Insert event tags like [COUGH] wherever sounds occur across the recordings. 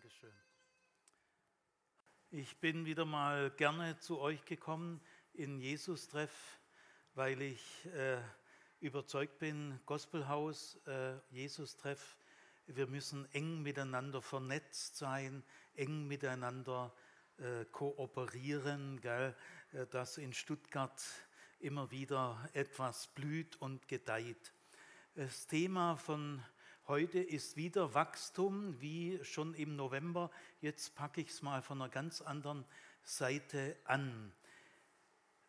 Dankeschön. Ich bin wieder mal gerne zu euch gekommen in Jesus-Treff, weil ich äh, überzeugt bin, Gospelhaus, äh, Jesus-Treff, wir müssen eng miteinander vernetzt sein, eng miteinander äh, kooperieren, gell, äh, dass in Stuttgart immer wieder etwas blüht und gedeiht. Das Thema von Heute ist wieder Wachstum, wie schon im November. Jetzt packe ich es mal von einer ganz anderen Seite an.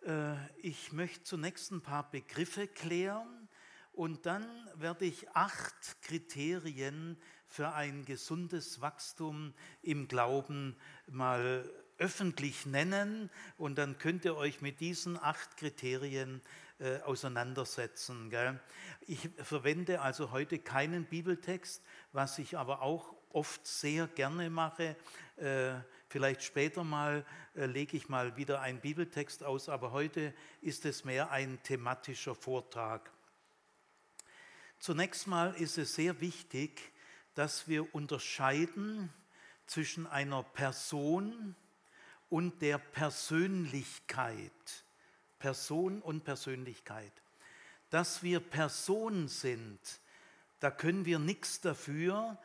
Äh, ich möchte zunächst ein paar Begriffe klären und dann werde ich acht Kriterien für ein gesundes Wachstum im Glauben mal öffentlich nennen und dann könnt ihr euch mit diesen acht Kriterien äh, auseinandersetzen. Gell? Ich verwende also heute keinen Bibeltext, was ich aber auch oft sehr gerne mache. Äh, vielleicht später mal äh, lege ich mal wieder einen Bibeltext aus, aber heute ist es mehr ein thematischer Vortrag. Zunächst mal ist es sehr wichtig, dass wir unterscheiden zwischen einer Person und der Persönlichkeit. Person und Persönlichkeit. Dass wir Person sind, da können wir nichts dafür.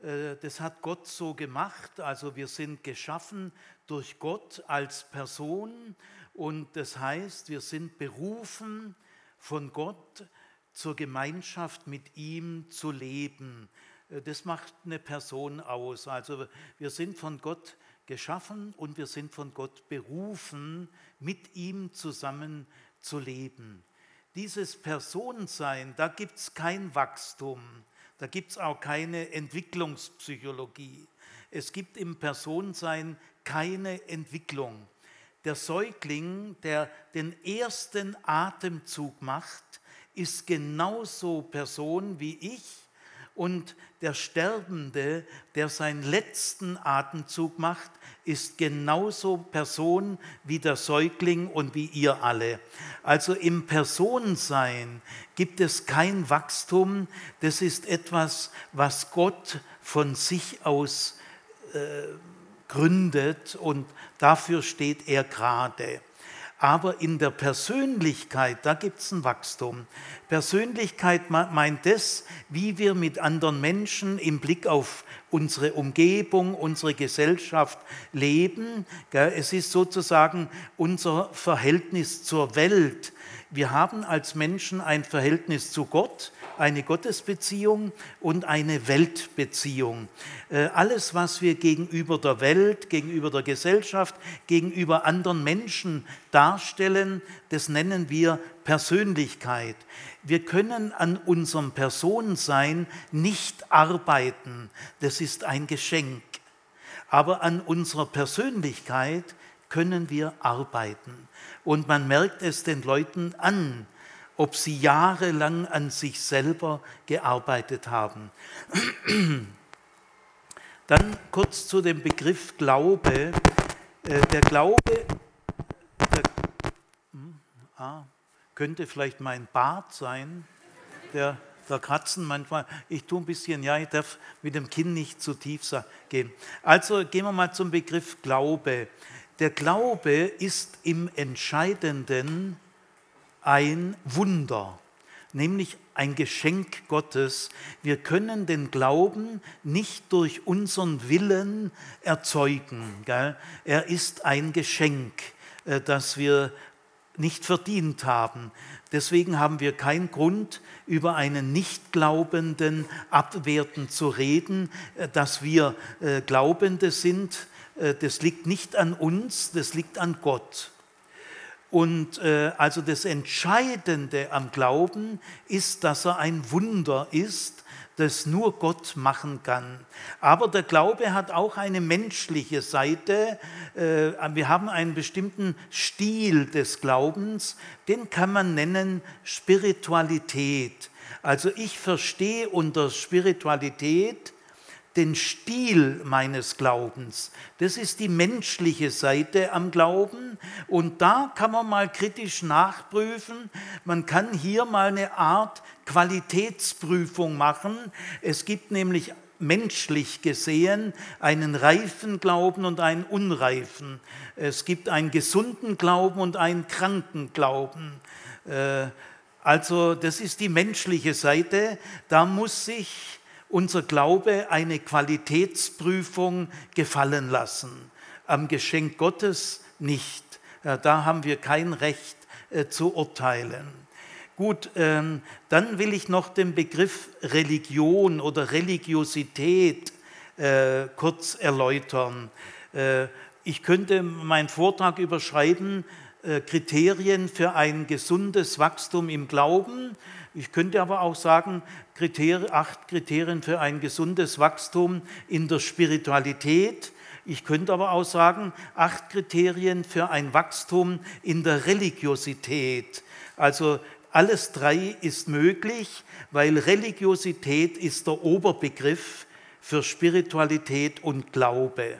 Äh, das hat Gott so gemacht. Also wir sind geschaffen durch Gott als Person und das heißt, wir sind berufen von Gott zur Gemeinschaft mit ihm zu leben. Äh, das macht eine Person aus. Also wir sind von Gott geschaffen und wir sind von Gott berufen, mit ihm zusammen zu leben. Dieses Personensein, da gibt es kein Wachstum, da gibt es auch keine Entwicklungspsychologie. Es gibt im Personensein keine Entwicklung. Der Säugling, der den ersten Atemzug macht, ist genauso Person wie ich und der Sterbende, der seinen letzten Atemzug macht, ist genauso Person wie der Säugling und wie ihr alle. Also im Personensein gibt es kein Wachstum, das ist etwas, was Gott von sich aus äh, gründet und dafür steht er gerade. Aber in der Persönlichkeit, da gibt es ein Wachstum. Persönlichkeit meint das, wie wir mit anderen Menschen im Blick auf unsere Umgebung, unsere Gesellschaft leben. Es ist sozusagen unser Verhältnis zur Welt. Wir haben als Menschen ein Verhältnis zu Gott, eine Gottesbeziehung und eine Weltbeziehung. Äh, alles, was wir gegenüber der Welt, gegenüber der Gesellschaft, gegenüber anderen Menschen darstellen, das nennen wir Persönlichkeit. Wir können an unserem Personensein nicht arbeiten, das ist ein Geschenk. Aber an unserer Persönlichkeit können wir arbeiten. Und man merkt es den Leuten an, ob sie jahrelang an sich selber gearbeitet haben. [CLEARS THROAT] Dann kurz zu dem Begriff Glaube. Äh, der Glaube der, hm, ah, könnte vielleicht mein Bart sein, der, der Kratzen manchmal. Ich tue ein bisschen, ja, ich darf mit dem Kinn nicht zu tief gehen. Also gehen wir mal zum Begriff Glaube. Der Glaube ist im Entscheidenden ein Wunder, nämlich ein Geschenk Gottes. Wir können den Glauben nicht durch unseren Willen erzeugen. Gell? Er ist ein Geschenk, äh, das wir nicht verdient haben. Deswegen haben wir keinen Grund, über einen Nichtglaubenden abwertend zu reden, äh, dass wir äh, Glaubende sind. Das liegt nicht an uns, das liegt an Gott. Und äh, also das Entscheidende am Glauben ist, dass er ein Wunder ist, das nur Gott machen kann. Aber der Glaube hat auch eine menschliche Seite. Äh, wir haben einen bestimmten Stil des Glaubens, den kann man nennen Spiritualität. Also ich verstehe unter Spiritualität den Stil meines Glaubens. Das ist die menschliche Seite am Glauben. Und da kann man mal kritisch nachprüfen. Man kann hier mal eine Art Qualitätsprüfung machen. Es gibt nämlich menschlich gesehen einen reifen Glauben und einen unreifen. Es gibt einen gesunden Glauben und einen kranken Glauben. Äh, also das ist die menschliche Seite. Da muss sich unser Glaube eine Qualitätsprüfung gefallen lassen. Am Geschenk Gottes nicht. Da haben wir kein Recht äh, zu urteilen. Gut, ähm, dann will ich noch den Begriff Religion oder Religiosität äh, kurz erläutern. Äh, ich könnte meinen Vortrag überschreiben, Kriterien für ein gesundes Wachstum im Glauben. Ich könnte aber auch sagen, Kriterien, acht Kriterien für ein gesundes Wachstum in der Spiritualität. Ich könnte aber auch sagen, acht Kriterien für ein Wachstum in der Religiosität. Also alles drei ist möglich, weil Religiosität ist der Oberbegriff für Spiritualität und Glaube.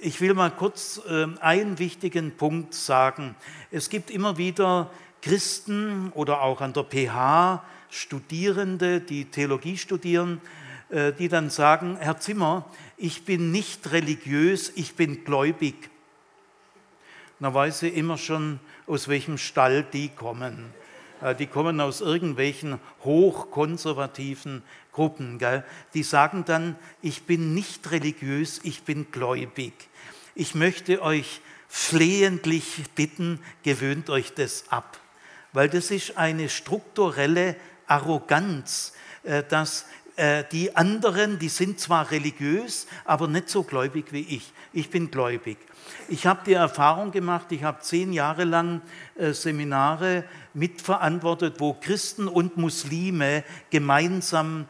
Ich will mal kurz ähm, einen wichtigen Punkt sagen. Es gibt immer wieder Christen oder auch an der PH Studierende, die Theologie studieren, äh, die dann sagen, Herr Zimmer, ich bin nicht religiös, ich bin gläubig. Da weiß ich immer schon, aus welchem Stall die kommen. Äh, die kommen aus irgendwelchen hochkonservativen Gruppen. Gell? Die sagen dann, ich bin nicht religiös, ich bin gläubig. Ich möchte euch flehentlich bitten, gewöhnt euch das ab, weil das ist eine strukturelle Arroganz, äh, dass äh, die anderen, die sind zwar religiös, aber nicht so gläubig wie ich. Ich bin gläubig. Ich habe die Erfahrung gemacht, ich habe zehn Jahre lang äh, Seminare mitverantwortet, wo Christen und Muslime gemeinsam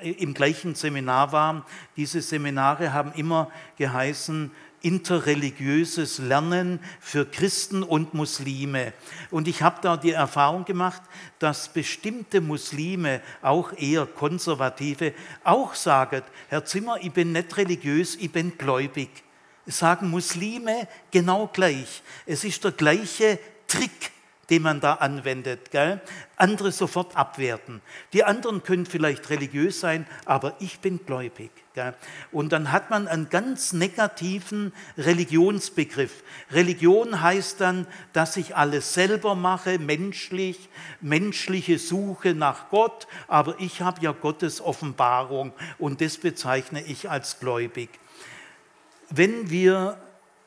im gleichen Seminar waren. Diese Seminare haben immer geheißen, interreligiöses Lernen für Christen und Muslime. Und ich habe da die Erfahrung gemacht, dass bestimmte Muslime, auch eher konservative, auch sagen, Herr Zimmer, ich bin nicht religiös, ich bin gläubig. sagen Muslime genau gleich. Es ist der gleiche Trick den man da anwendet. Gell? Andere sofort abwerten. Die anderen können vielleicht religiös sein, aber ich bin gläubig. Und dann hat man einen ganz negativen Religionsbegriff. Religion heißt dann, dass ich alles selber mache, menschlich, menschliche Suche nach Gott, aber ich habe ja Gottes Offenbarung und das bezeichne ich als gläubig. Wenn wir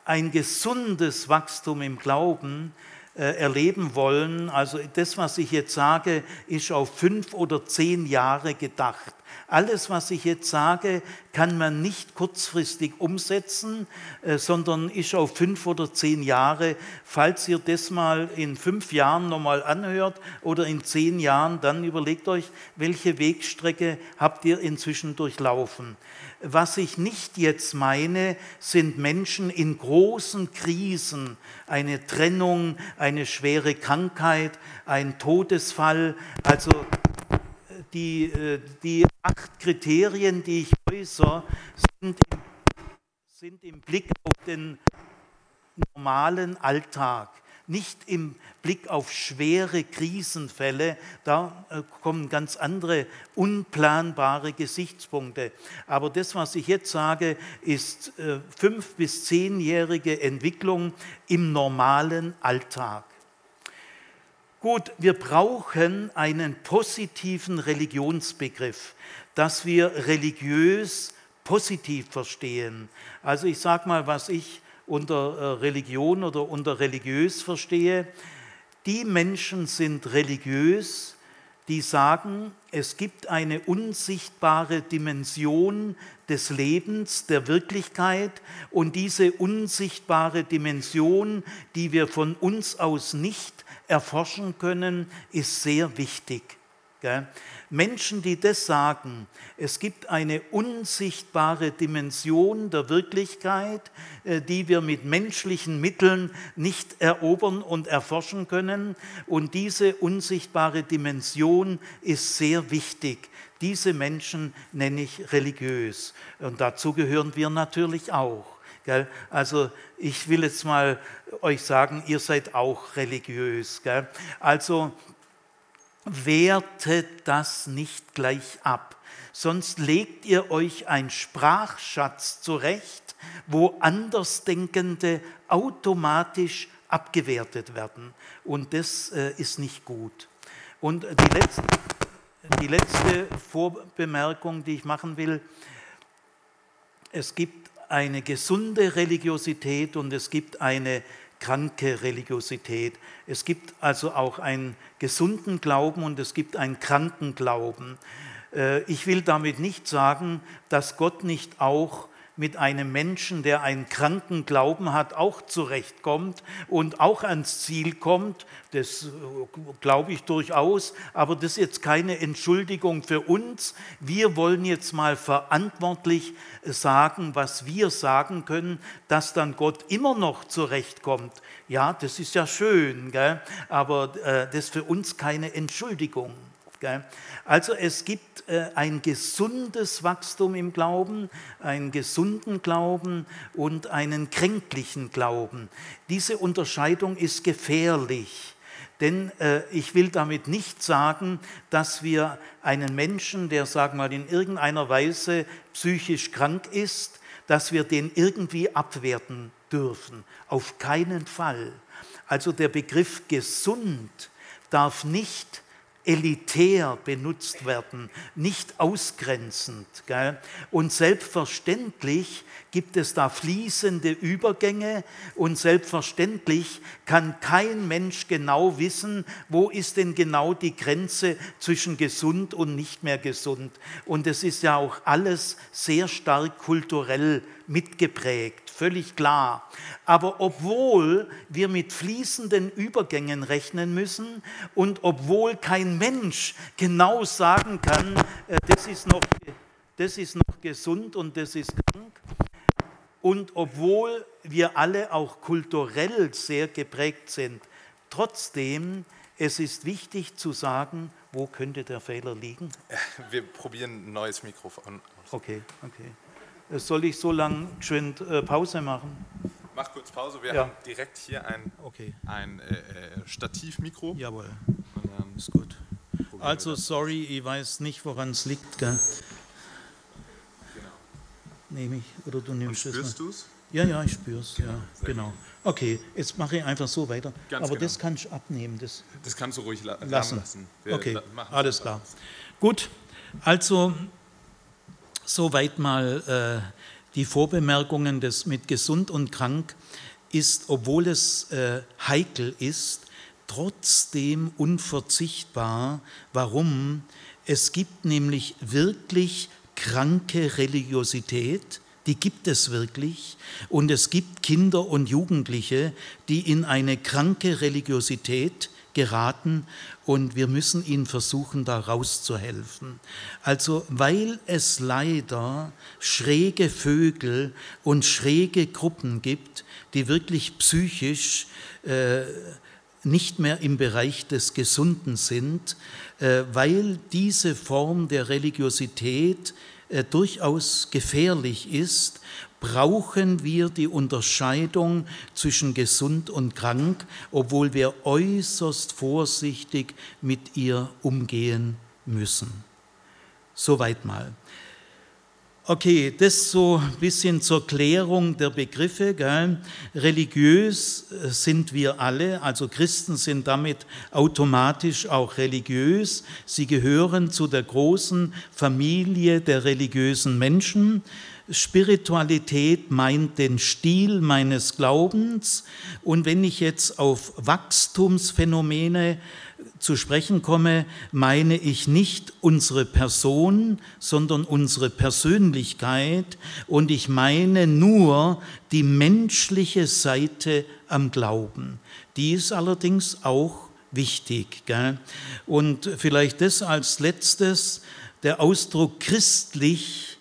ein gesundes Wachstum im Glauben äh, erleben wollen. Also das, was ich jetzt sage, ist auf fünf oder zehn Jahre gedacht. Alles, was ich jetzt sage, kann man nicht kurzfristig umsetzen, äh, sondern ist auf fünf oder zehn Jahre. Falls ihr das mal in fünf Jahren nochmal anhört oder in zehn Jahren, dann überlegt euch, welche Wegstrecke habt ihr inzwischen durchlaufen. Was ich nicht jetzt meine, sind Menschen in großen Krisen, eine Trennung, eine schwere Krankheit, ein Todesfall. Also die, äh, die acht Kriterien, die ich äußere, sind im, sind im Blick auf den normalen Alltag nicht im Blick auf schwere Krisenfälle, da äh, kommen ganz andere unplanbare Gesichtspunkte. Aber das, was ich jetzt sage, ist äh, fünf- bis zehnjährige Entwicklung im normalen Alltag. Gut, wir brauchen einen positiven Religionsbegriff, dass wir religiös positiv verstehen. Also ich sage mal, was ich unter äh, Religion oder unter religiös verstehe. Die Menschen sind religiös, die sagen, es gibt eine unsichtbare Dimension des Lebens, der Wirklichkeit und diese unsichtbare Dimension, die wir von uns aus nicht erforschen können, ist sehr wichtig. Menschen, die das sagen, es gibt eine unsichtbare Dimension der Wirklichkeit, äh, die wir mit menschlichen Mitteln nicht erobern und erforschen können. Und diese unsichtbare Dimension ist sehr wichtig. Diese Menschen nenne ich religiös. Und dazu gehören wir natürlich auch. Also ich will jetzt mal euch sagen, ihr seid auch religiös. Also wertet das nicht gleich ab, sonst legt ihr euch ein Sprachschatz zurecht, wo Andersdenkende automatisch abgewertet werden. Und das äh, ist nicht gut. Und die letzte, die letzte Vorbemerkung, die ich machen will, es gibt eine gesunde Religiosität und es gibt eine kranke Religiosität. Es gibt also auch einen gesunden Glauben und es gibt einen kranken Glauben. Äh, ich will damit nicht sagen, dass Gott nicht auch mit einem Menschen, der einen kranken Glauben hat, auch zurechtkommt und auch ans Ziel kommt. Das äh, glaube ich durchaus, aber das ist jetzt keine Entschuldigung für uns. Wir wollen jetzt mal verantwortlich sagen, was wir sagen können, dass dann Gott immer noch zurechtkommt. Ja, das ist ja schön, gell? aber äh, das ist für uns keine Entschuldigung. Also es gibt äh, ein gesundes Wachstum im Glauben, einen gesunden Glauben und einen kränklichen Glauben. Diese Unterscheidung ist gefährlich. Denn äh, ich will damit nicht sagen, dass wir einen Menschen, der, sagen wir in irgendeiner Weise psychisch krank ist, dass wir den irgendwie abwerten dürfen. Auf keinen Fall. Also der Begriff gesund darf nicht elitär benutzt werden, nicht ausgrenzend. Gell? Und selbstverständlich gibt es da fließende Übergänge und selbstverständlich kann kein Mensch genau wissen, wo ist denn genau die Grenze zwischen gesund und nicht mehr gesund. Und es ist ja auch alles sehr stark kulturell mitgeprägt, völlig klar. Aber obwohl wir mit fließenden Übergängen rechnen müssen und obwohl kein Mensch genau sagen kann, äh, das ist noch, das ist noch gesund und das ist krank, und obwohl wir alle auch kulturell sehr geprägt sind, trotzdem, es ist wichtig zu sagen, wo könnte der Fehler liegen? Wir probieren ein neues Mikrofon. Okay, okay. Soll ich so lange schön äh, Pause machen? Mach kurz Pause. Wir ja. haben direkt hier ein, okay. ein äh, äh Stativmikro. Jawohl. Ist gut. Also, sorry, ich weiß nicht, woran es liegt. Gell? Genau. Nehme ich oder du nimmst Und spürst du es? Ja, ja, ich spüre es. Genau, ja, genau. Okay, jetzt mache ich einfach so weiter. Ganz Aber genau. das kannst du abnehmen. Das, das kannst du ruhig la lassen. lassen. okay, alles klar. Gut, also Soweit mal äh, die Vorbemerkungen des, mit gesund und krank ist, obwohl es äh, heikel ist, trotzdem unverzichtbar. Warum? Es gibt nämlich wirklich kranke Religiosität, die gibt es wirklich. Und es gibt Kinder und Jugendliche, die in eine kranke Religiosität geraten und wir müssen ihnen versuchen, da rauszuhelfen. Also weil es leider schräge Vögel und schräge Gruppen gibt, die wirklich psychisch äh, nicht mehr im Bereich des Gesunden sind, äh, weil diese Form der Religiosität äh, durchaus gefährlich ist brauchen wir die Unterscheidung zwischen gesund und krank, obwohl wir äußerst vorsichtig mit ihr umgehen müssen. Soweit mal. Okay, das so ein bisschen zur Klärung der Begriffe. Gell? Religiös äh, sind wir alle, also Christen sind damit automatisch auch religiös. Sie gehören zu der großen Familie der religiösen Menschen. Spiritualität meint den Stil meines Glaubens. Und wenn ich jetzt auf Wachstumsphänomene zu sprechen komme, meine ich nicht unsere Person, sondern unsere Persönlichkeit. Und ich meine nur die menschliche Seite am Glauben. Die ist allerdings auch wichtig. Gell? Und vielleicht das als letztes, der Ausdruck christlich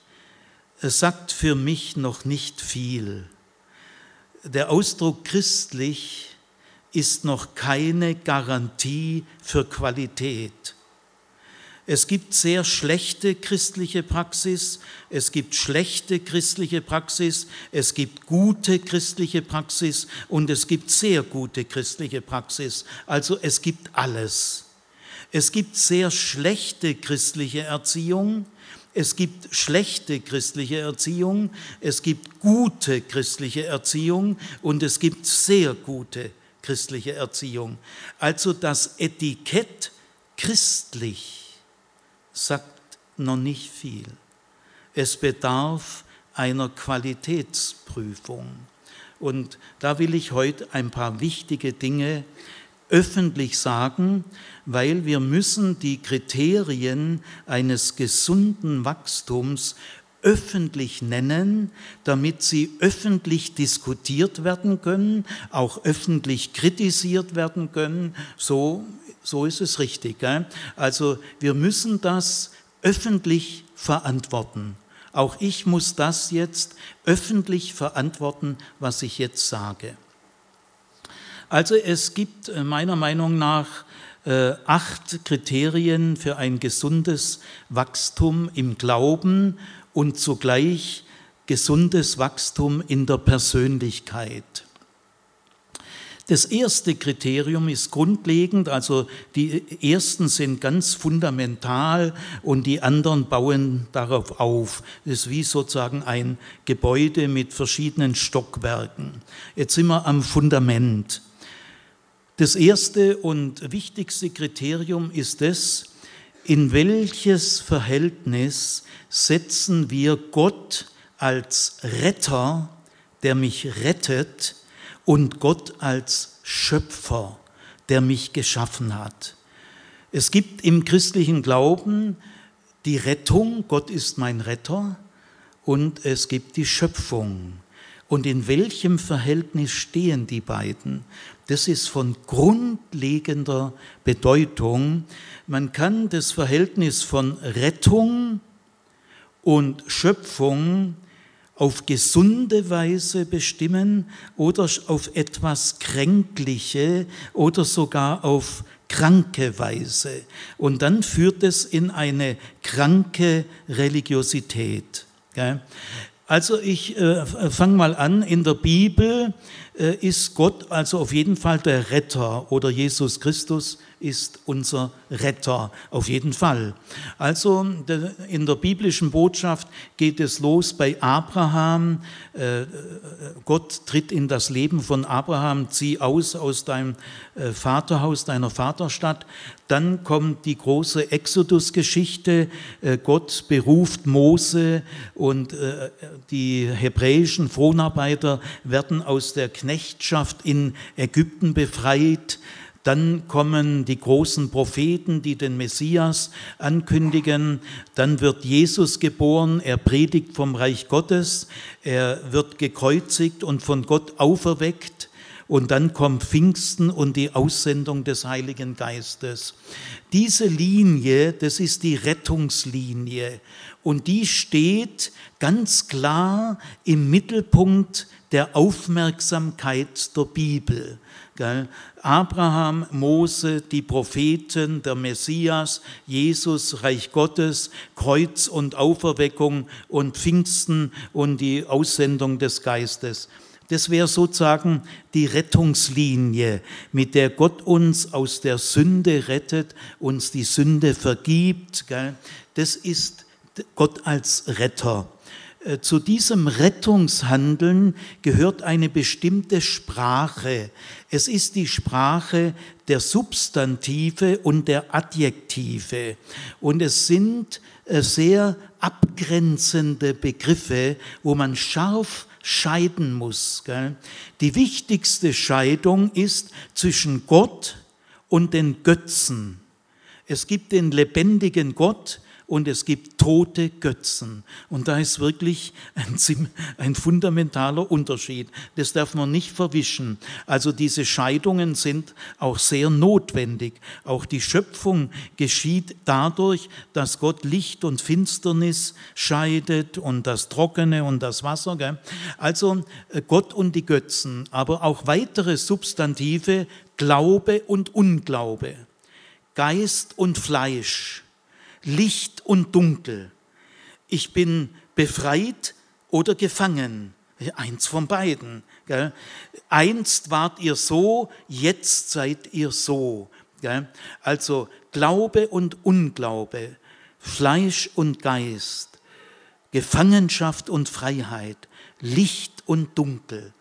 es sagt für mich noch nicht viel. Der Ausdruck christlich ist noch keine Garantie für Qualität. Es gibt sehr schlechte christliche Praxis, es gibt schlechte christliche Praxis, es gibt gute christliche Praxis und es gibt sehr gute christliche Praxis. Also es gibt alles. Es gibt sehr schlechte christliche Erziehung, es gibt schlechte christliche Erziehung, es gibt gute christliche Erziehung und es gibt sehr gute christliche Erziehung. Also das Etikett christlich sagt noch nicht viel. Es bedarf einer Qualitätsprüfung. Und da will ich heute ein paar wichtige Dinge öffentlich sagen, weil wir müssen die Kriterien eines gesunden Wachstums öffentlich nennen, damit sie öffentlich diskutiert werden können, auch öffentlich kritisiert werden können. So, so ist es richtig. Gell? Also wir müssen das öffentlich verantworten. Auch ich muss das jetzt öffentlich verantworten, was ich jetzt sage. Also es gibt äh, meiner Meinung nach äh, acht Kriterien für ein gesundes Wachstum im Glauben und zugleich gesundes Wachstum in der Persönlichkeit. Das erste Kriterium ist grundlegend, also die ersten sind ganz fundamental und die anderen bauen darauf auf. Das ist wie sozusagen ein Gebäude mit verschiedenen Stockwerken. Jetzt sind wir am Fundament. Das erste und wichtigste Kriterium ist es, in welches Verhältnis setzen wir Gott als Retter, der mich rettet, und Gott als Schöpfer, der mich geschaffen hat. Es gibt im christlichen Glauben die Rettung, Gott ist mein Retter, und es gibt die Schöpfung. Und in welchem Verhältnis stehen die beiden? Das ist von grundlegender Bedeutung. Man kann das Verhältnis von Rettung und Schöpfung auf gesunde Weise bestimmen oder auf etwas kränkliche oder sogar auf kranke Weise. Und dann führt es in eine kranke Religiosität. Also ich äh, fange mal an, in der Bibel äh, ist Gott also auf jeden Fall der Retter oder Jesus Christus ist unser Retter, auf jeden Fall. Also in der biblischen Botschaft geht es los bei Abraham. Äh, Gott tritt in das Leben von Abraham, zieh aus aus deinem äh, Vaterhaus, deiner Vaterstadt. Dann kommt die große Exodus-Geschichte. Äh, Gott beruft Mose und die hebräischen Fronarbeiter werden aus der Knechtschaft in Ägypten befreit. Dann kommen die großen Propheten, die den Messias ankündigen. Dann wird Jesus geboren. Er predigt vom Reich Gottes. Er wird gekreuzigt und von Gott auferweckt. Und dann kommt Pfingsten und die Aussendung des Heiligen Geistes. Diese Linie, das ist die Rettungslinie. Und die steht ganz klar im Mittelpunkt der Aufmerksamkeit der Bibel. Abraham, Mose, die Propheten, der Messias, Jesus, Reich Gottes, Kreuz und Auferweckung und Pfingsten und die Aussendung des Geistes. Das wäre sozusagen die Rettungslinie, mit der Gott uns aus der Sünde rettet, uns die Sünde vergibt. Das ist Gott als Retter. Äh, zu diesem Rettungshandeln gehört eine bestimmte Sprache. Es ist die Sprache der Substantive und der Adjektive. Und es sind äh, sehr abgrenzende Begriffe, wo man scharf scheiden muss. Die wichtigste Scheidung ist zwischen Gott und den Götzen. Es gibt den lebendigen Gott, und es gibt tote Götzen. Und da ist wirklich ein, ein, fundamentaler Unterschied. Das darf man nicht verwischen. Also diese Scheidungen sind auch sehr notwendig. Auch die Schöpfung geschieht dadurch, dass Gott Licht und Finsternis scheidet und das Trockene und das Wasser. Gell? Also äh, Gott und die Götzen, aber auch weitere Substantive, Glaube und Unglaube, Geist und Fleisch Licht und Dunkel. Ich bin befreit oder gefangen. Eins von beiden. Gell? Einst wart ihr so, jetzt seid ihr so. Gell? Also Glaube und Unglaube, Fleisch und Geist, Gefangenschaft und Freiheit, Licht und Dunkel,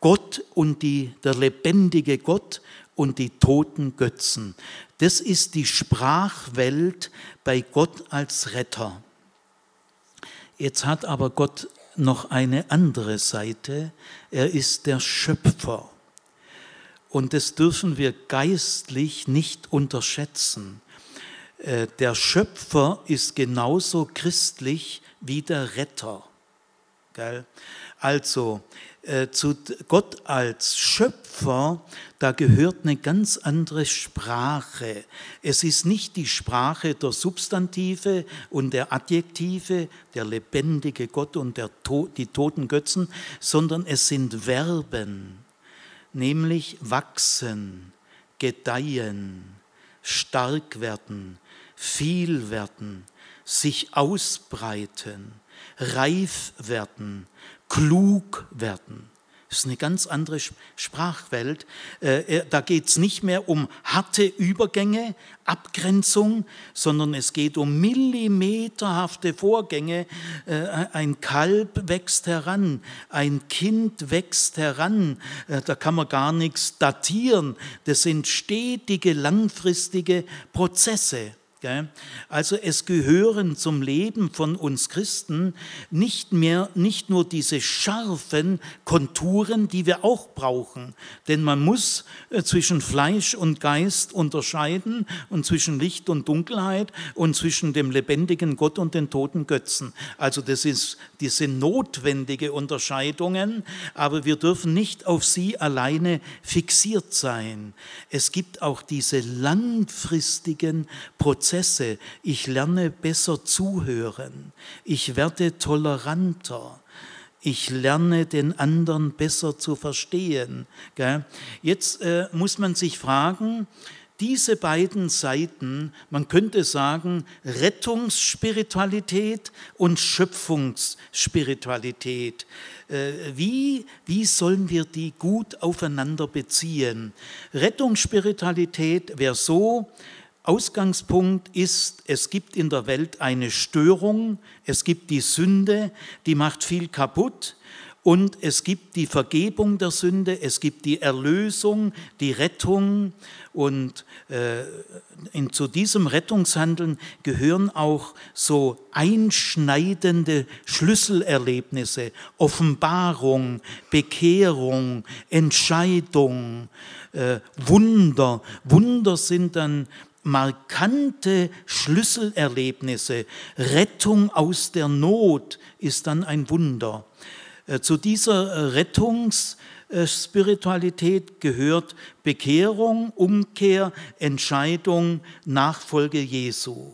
Gott und die, der lebendige Gott und die toten Götzen. Das ist die Sprachwelt bei Gott als Retter. Jetzt hat aber Gott noch eine andere Seite. Er ist der Schöpfer. Und das dürfen wir geistlich nicht unterschätzen. Äh, der Schöpfer ist genauso christlich wie der Retter. Also äh, zu Gott als Schöpfer, da gehört eine ganz andere Sprache. Es ist nicht die Sprache der Substantive und der Adjektive, der lebendige Gott und der, die toten Götzen, sondern es sind Verben, nämlich wachsen, gedeihen, stark werden, viel werden, sich ausbreiten, reif werden, klug werden. Das ist eine ganz andere Sprachwelt. Äh, da geht es nicht mehr um harte Übergänge, Abgrenzung, sondern es geht um millimeterhafte Vorgänge. Äh, ein Kalb wächst heran, ein Kind wächst heran. Äh, da kann man gar nichts datieren. Das sind stetige, langfristige Prozesse. Also es gehören zum Leben von uns Christen nicht mehr, nicht nur diese scharfen Konturen, die wir auch brauchen, denn man muss äh, zwischen Fleisch und Geist unterscheiden und zwischen Licht und Dunkelheit und zwischen dem lebendigen Gott und den toten Götzen. Also das ist diese notwendige Unterscheidungen, aber wir dürfen nicht auf sie alleine fixiert sein. Es gibt auch diese langfristigen Prozesse Prozesse. Ich lerne besser zuhören. Ich werde toleranter. Ich lerne den anderen besser zu verstehen. Jetzt äh, muss man sich fragen, diese beiden Seiten, man könnte sagen Rettungsspiritualität und Schöpfungsspiritualität, äh, wie, wie sollen wir die gut aufeinander beziehen? Rettungsspiritualität wäre so, Ausgangspunkt ist, es gibt in der Welt eine Störung, es gibt die Sünde, die macht viel kaputt und es gibt die Vergebung der Sünde, es gibt die Erlösung, die Rettung und äh, in, zu diesem Rettungshandeln gehören auch so einschneidende Schlüsselerlebnisse, Offenbarung, Bekehrung, Entscheidung, äh, Wunder. Wunder sind dann markante Schlüsselerlebnisse. Rettung aus der Not ist dann ein Wunder. Äh, zu dieser äh, Rettungsspiritualität gehört Bekehrung, Umkehr, Entscheidung, Nachfolge Jesu.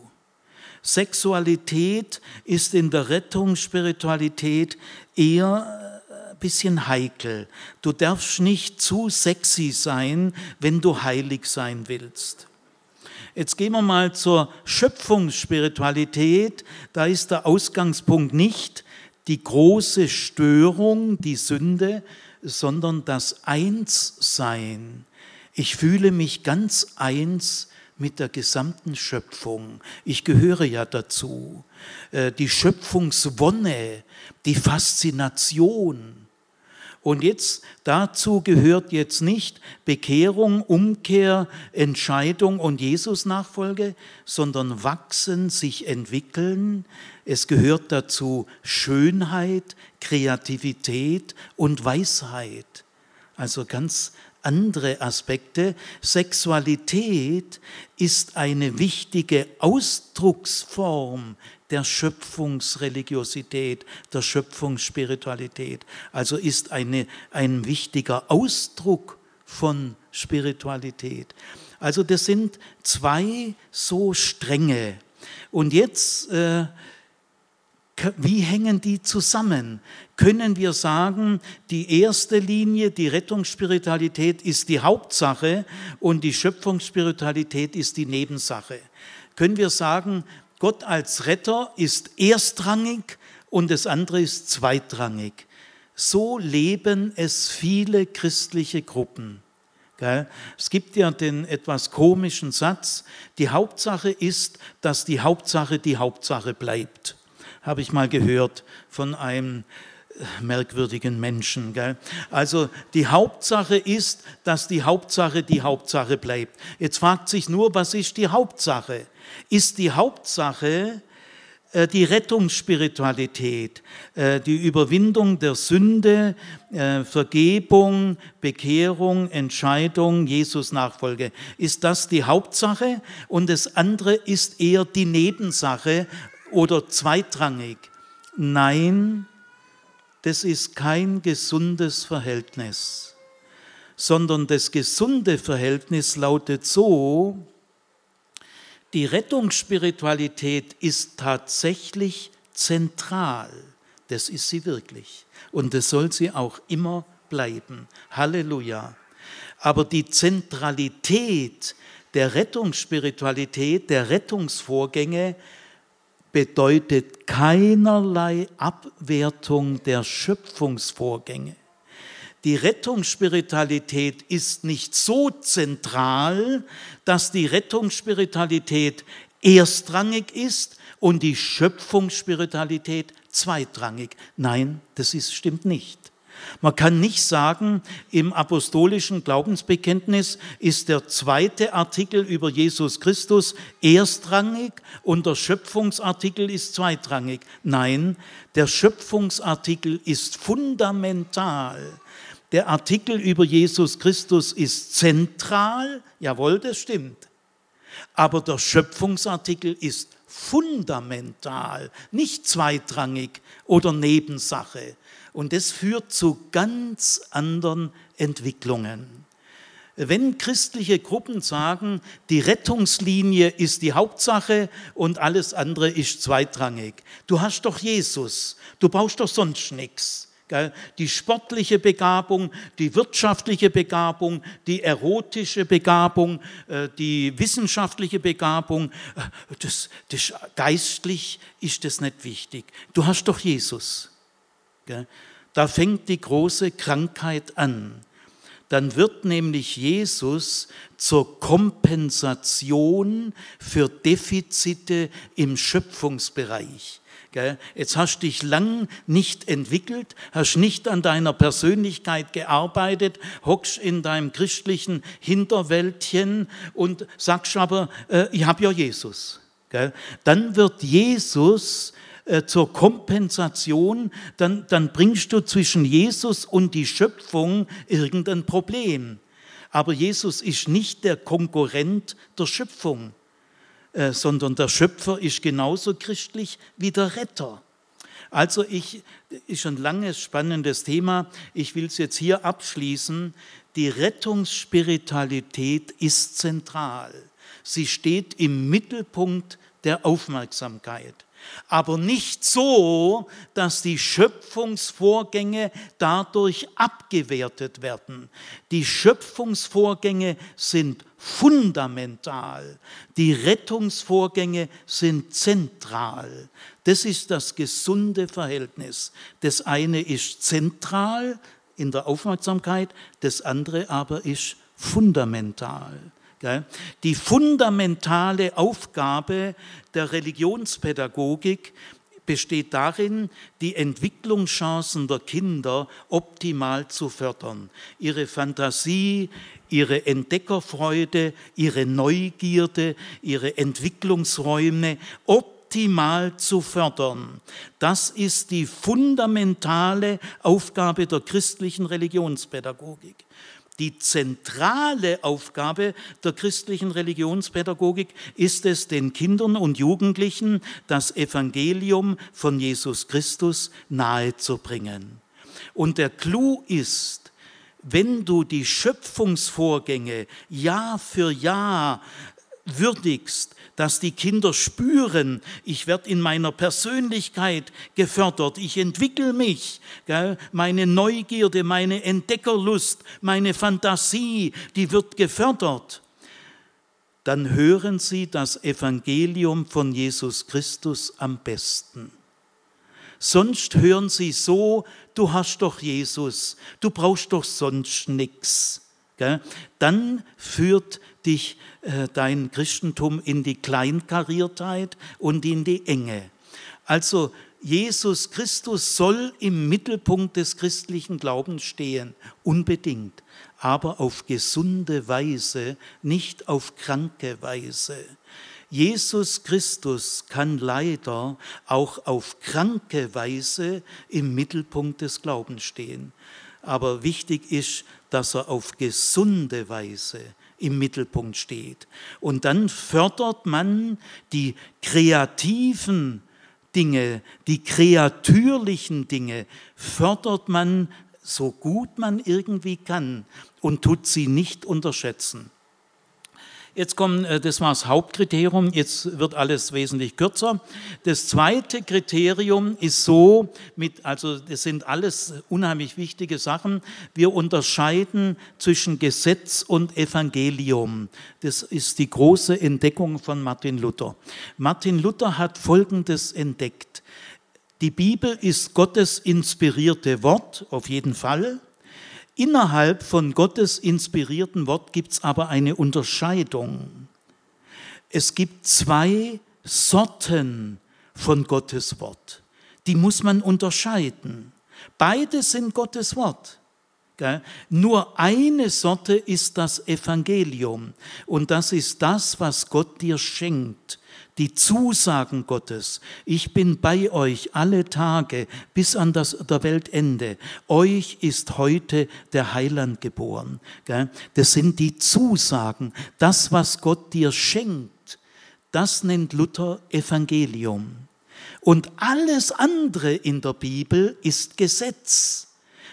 Sexualität ist in der Rettungsspiritualität eher ein äh, bisschen heikel. Du darfst nicht zu sexy sein, wenn du heilig sein willst. Jetzt gehen wir mal zur Schöpfungsspiritualität. Da ist der Ausgangspunkt nicht die große Störung, die Sünde, sondern das Einssein. Ich fühle mich ganz eins mit der gesamten Schöpfung. Ich gehöre ja dazu. Äh, die Schöpfungswonne, die Faszination, und jetzt dazu gehört jetzt nicht Bekehrung, Umkehr, Entscheidung und Jesus-Nachfolge, sondern wachsen, sich entwickeln. Es gehört dazu Schönheit, Kreativität und Weisheit. Also ganz andere Aspekte. Sexualität ist eine wichtige Ausdrucksform der Schöpfungsreligiosität, der Schöpfungsspiritualität. Also ist eine, ein wichtiger Ausdruck von Spiritualität. Also das sind zwei so Stränge. Und jetzt, äh, wie hängen die zusammen? Können wir sagen, die erste Linie, die Rettungsspiritualität ist die Hauptsache und die Schöpfungsspiritualität ist die Nebensache? Können wir sagen, Gott als Retter ist erstrangig und das andere ist zweitrangig. So leben es viele christliche Gruppen. Es gibt ja den etwas komischen Satz, die Hauptsache ist, dass die Hauptsache die Hauptsache bleibt. Habe ich mal gehört von einem merkwürdigen Menschen. Also die Hauptsache ist, dass die Hauptsache die Hauptsache bleibt. Jetzt fragt sich nur, was ist die Hauptsache? Ist die Hauptsache äh, die Rettungsspiritualität, äh, die Überwindung der Sünde, äh, Vergebung, Bekehrung, Entscheidung, Jesus Nachfolge. Ist das die Hauptsache und das andere ist eher die Nebensache oder zweitrangig? Nein, das ist kein gesundes Verhältnis, sondern das gesunde Verhältnis lautet so, die Rettungsspiritualität ist tatsächlich zentral. Das ist sie wirklich. Und das soll sie auch immer bleiben. Halleluja. Aber die Zentralität der Rettungsspiritualität, der Rettungsvorgänge, bedeutet keinerlei Abwertung der Schöpfungsvorgänge die Rettungsspiritualität ist nicht so zentral, dass die Rettungsspiritualität erstrangig ist und die Schöpfungsspiritualität zweitrangig. Nein, das ist, stimmt nicht. Man kann nicht sagen, im apostolischen Glaubensbekenntnis ist der zweite Artikel über Jesus Christus erstrangig und der Schöpfungsartikel ist zweitrangig. Nein, der Schöpfungsartikel ist fundamental der Artikel über Jesus Christus ist zentral, jawohl, das stimmt. Aber der Schöpfungsartikel ist fundamental, nicht zweitrangig oder Nebensache. Und das führt zu ganz anderen Entwicklungen. Wenn christliche Gruppen sagen, die Rettungslinie ist die Hauptsache und alles andere ist zweitrangig, du hast doch Jesus, du brauchst doch sonst nichts die sportliche Begabung, die wirtschaftliche Begabung, die erotische Begabung, äh, die wissenschaftliche Begabung, äh, das, das geistlich ist das nicht wichtig. Du hast doch Jesus. Da fängt die große Krankheit an. Dann wird nämlich Jesus zur Kompensation für Defizite im Schöpfungsbereich. Jetzt hast du dich lang nicht entwickelt, hast nicht an deiner Persönlichkeit gearbeitet, hockst in deinem christlichen Hinterwäldchen und sagst aber, äh, ich habe ja Jesus. Dann wird Jesus äh, zur Kompensation, dann, dann bringst du zwischen Jesus und die Schöpfung irgendein Problem. Aber Jesus ist nicht der Konkurrent der Schöpfung. Äh, sondern der Schöpfer ist genauso christlich wie der Retter. Also ich, ist ein langes, spannendes Thema. Ich will es jetzt hier abschließen. Die Rettungsspiritualität ist zentral. Sie steht im Mittelpunkt der Aufmerksamkeit aber nicht so, dass die Schöpfungsvorgänge dadurch abgewertet werden. Die Schöpfungsvorgänge sind fundamental, die Rettungsvorgänge sind zentral. Das ist das gesunde Verhältnis. Das eine ist zentral in der Aufmerksamkeit, das andere aber ist fundamental. Die fundamentale Aufgabe der Religionspädagogik besteht darin, die Entwicklungschancen der Kinder optimal zu fördern. Ihre Fantasie, ihre Entdeckerfreude, ihre Neugierde, ihre Entwicklungsräume optimal zu fördern. Das ist die fundamentale Aufgabe der christlichen Religionspädagogik. Die zentrale Aufgabe der christlichen Religionspädagogik ist es, den Kindern und Jugendlichen das Evangelium von Jesus Christus nahezubringen. Und der Clou ist, wenn du die Schöpfungsvorgänge Jahr für Jahr würdigst, dass die Kinder spüren, ich werde in meiner Persönlichkeit gefördert, ich entwickle mich, gell? meine Neugierde, meine Entdeckerlust, meine Fantasie, die wird gefördert. Dann hören sie das Evangelium von Jesus Christus am besten. Sonst hören sie so, du hast doch Jesus, du brauchst doch sonst nichts. dann führt dich äh, dein Christentum in die Kleinkariertheit und in die Enge. Also Jesus Christus soll im Mittelpunkt des christlichen Glaubens stehen, unbedingt, aber auf gesunde Weise, nicht auf kranke Weise. Jesus Christus kann leider auch auf kranke Weise im Mittelpunkt des Glaubens stehen. Aber wichtig ist, dass er auf gesunde Weise im Mittelpunkt steht. Und dann fördert man die kreativen Dinge, die kreatürlichen Dinge, fördert man so gut man irgendwie kann und tut sie nicht unterschätzen. Jetzt kommt, äh, das war das Hauptkriterium, jetzt wird alles wesentlich kürzer. Das zweite Kriterium ist so, mit, also das sind alles unheimlich wichtige Sachen, wir unterscheiden zwischen Gesetz und Evangelium. Das ist die große Entdeckung von Martin Luther. Martin Luther hat Folgendes entdeckt. Die Bibel ist Gottes inspirierte Wort, auf jeden Fall. Innerhalb von Gottes inspirierten Wort gibt es aber eine Unterscheidung. Es gibt zwei Sorten von Gottes Wort. Die muss man unterscheiden. Beide sind Gottes Wort. Nur eine Sorte ist das Evangelium und das ist das, was Gott dir schenkt die Zusagen Gottes. Ich bin bei euch alle Tage bis an das der Weltende. Euch ist heute der Heiland geboren. Das sind die Zusagen, das, was Gott dir schenkt. Das nennt Luther Evangelium. Und alles andere in der Bibel ist Gesetz.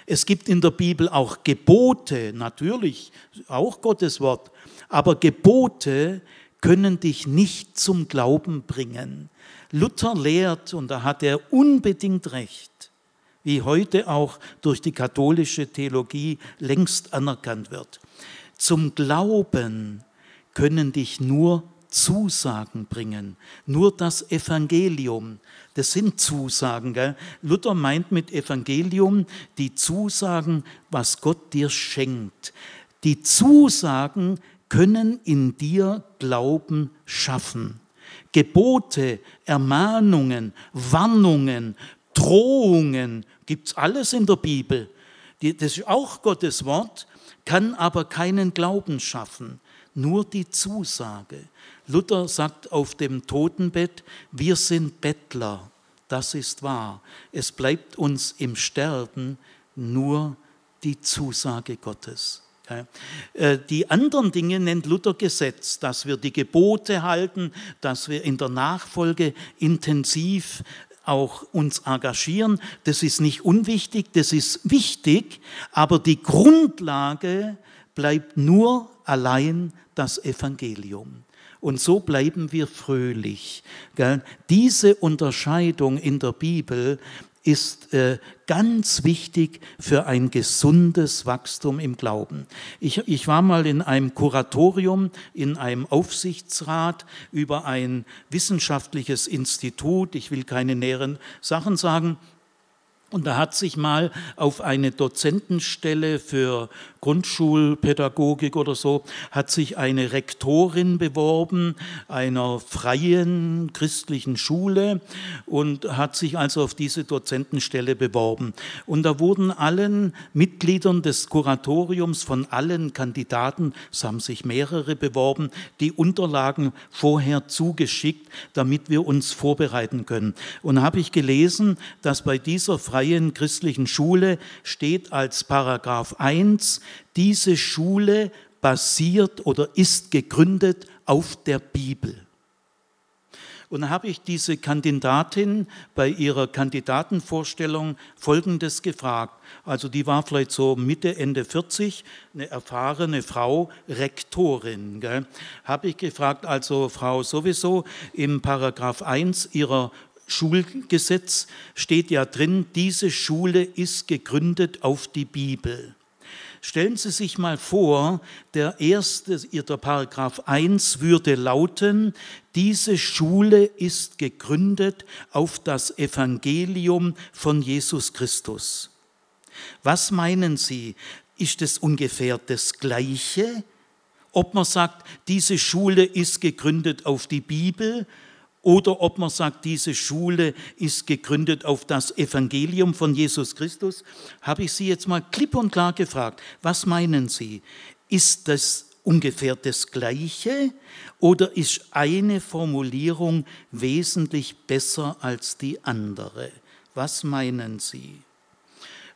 Es gibt in der Bibel auch Gebote, natürlich auch Gottes Wort, aber Gebote können dich nicht zum Glauben bringen. Luther lehrt, und da hat er unbedingt recht, wie heute auch durch die katholische Theologie längst anerkannt wird. Zum Glauben können dich nur Zusagen bringen, nur das Evangelium. Das sind Zusagen. Gell? Luther meint mit Evangelium die Zusagen, was Gott dir schenkt. Die Zusagen können in dir Glauben schaffen. Gebote, Ermahnungen, Warnungen, Drohungen, gibt es alles in der Bibel. Das ist auch Gottes Wort, kann aber keinen Glauben schaffen, nur die Zusage. Luther sagt auf dem Totenbett, wir sind Bettler, das ist wahr. Es bleibt uns im Sterben nur die Zusage Gottes. Äh, die anderen Dinge nennt Luther Gesetz, dass wir die Gebote halten, dass wir in der Nachfolge intensiv auch uns engagieren. Das ist nicht unwichtig, das ist wichtig, aber die Grundlage bleibt nur allein das Evangelium. Und so bleiben wir fröhlich. Diese Unterscheidung in der Bibel ist äh, ganz wichtig für ein gesundes Wachstum im Glauben. Ich, ich war mal in einem Kuratorium, in einem Aufsichtsrat über ein wissenschaftliches Institut. Ich will keine näheren Sachen sagen. Und da hat sich mal auf eine Dozentenstelle für Grundschulpädagogik oder so, hat sich eine Rektorin beworben einer freien christlichen Schule und hat sich also auf diese Dozentenstelle beworben. Und da wurden allen Mitgliedern des Kuratoriums von allen Kandidaten, es haben sich mehrere beworben, die Unterlagen vorher zugeschickt, damit wir uns vorbereiten können. Und habe ich gelesen, dass bei dieser freien christlichen Schule steht als Paragraph 1, diese Schule basiert oder ist gegründet auf der Bibel. Und habe ich diese Kandidatin bei ihrer Kandidatenvorstellung Folgendes gefragt. Also die war vielleicht so Mitte, Ende 40, eine erfahrene Frau, Rektorin. Gell? Habe ich gefragt, also Frau sowieso, im Paragraph 1 ihrer Schulgesetz steht ja drin, diese Schule ist gegründet auf die Bibel. Stellen Sie sich mal vor, der erste, der Paragraph 1 würde lauten, diese Schule ist gegründet auf das Evangelium von Jesus Christus. Was meinen Sie? ist es ungefähr das Gleiche. Ob man sagt, diese Schule ist gegründet auf die Bibel oder ob man sagt, diese Schule ist gegründet auf das Evangelium von Jesus Christus, habe ich Sie jetzt mal klipp und klar gefragt. Was meinen Sie? Ist das ungefähr das Gleiche oder ist eine Formulierung wesentlich besser als die andere? Was meinen Sie?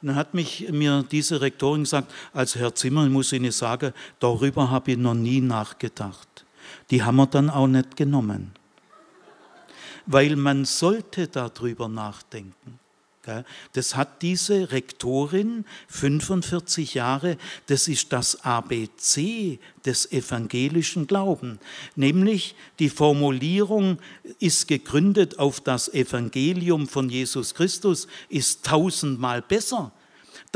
dann hat mich mir diese Rektorin gesagt, als Herr Zimmer, ich muss Ihnen sagen, darüber habe ich noch nie nachgedacht. Die haben wir dann auch nicht genommen weil man sollte darüber nachdenken. Das hat diese Rektorin 45 Jahre, das ist das ABC des evangelischen Glaubens, nämlich die Formulierung ist gegründet auf das Evangelium von Jesus Christus, ist tausendmal besser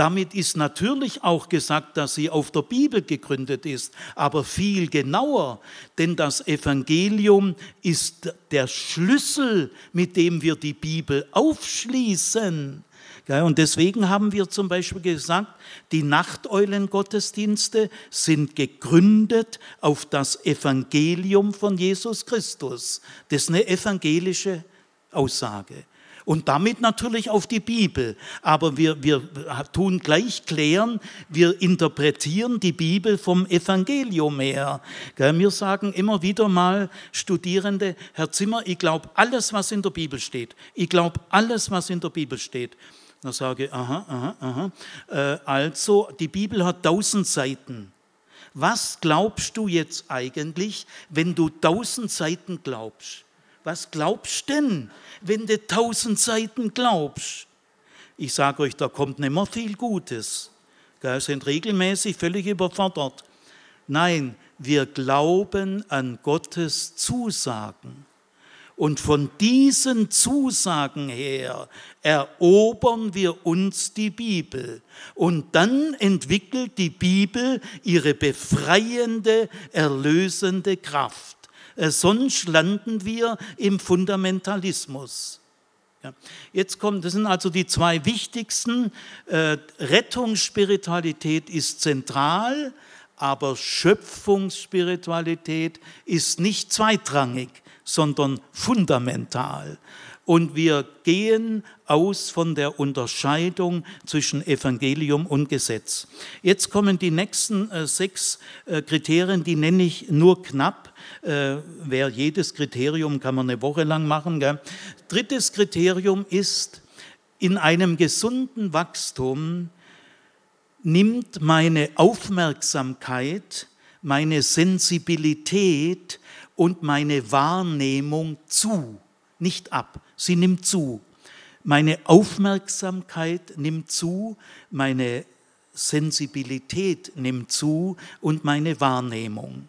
damit ist natürlich auch gesagt, dass sie auf der Bibel gegründet ist, aber viel genauer, denn das Evangelium ist der Schlüssel, mit dem wir die Bibel aufschließen. Und deswegen haben wir zum Beispiel gesagt, die Nachteulen-Gottesdienste sind gegründet auf das Evangelium von Jesus Christus. Das ist eine evangelische Aussage und damit natürlich auf die Bibel. Aber wir, wir tun gleich klären, wir interpretieren die Bibel vom Evangelium her. Wir sagen immer wieder mal, Studierende, Herr Zimmer, ich glaube alles, was in der Bibel steht. Ich glaube alles, was in der Bibel steht. Dann sage ich, aha, aha, aha. Äh, also, die Bibel hat tausend Seiten. Was glaubst du jetzt eigentlich, wenn du tausend Seiten glaubst? Was glaubst denn? wenn du tausend Seiten glaubst. Ich sage euch, da kommt nicht mehr viel Gutes. Wir sind regelmäßig völlig überfordert. Nein, wir glauben an Gottes Zusagen. Und von diesen Zusagen her erobern wir uns die Bibel. Und dann entwickelt die Bibel ihre befreiende, erlösende Kraft. Äh, sonst landen wir im Fundamentalismus. Jetzt kommt, das sind also die zwei wichtigsten. Äh, Rettungsspiritualität ist zentral, aber Schöpfungsspiritualität ist nicht zweitrangig, sondern fundamental. Und wir gehen aus von der Unterscheidung zwischen Evangelium und Gesetz. Jetzt kommen die nächsten äh, sechs äh, Kriterien, die nenne ich nur knapp äh, wer jedes Kriterium kann man eine Woche lang machen. Gell? Drittes Kriterium ist, in einem gesunden Wachstum nimmt meine Aufmerksamkeit, meine Sensibilität und meine Wahrnehmung zu, nicht ab, sie nimmt zu. Meine Aufmerksamkeit nimmt zu, meine Sensibilität nimmt zu und meine Wahrnehmung.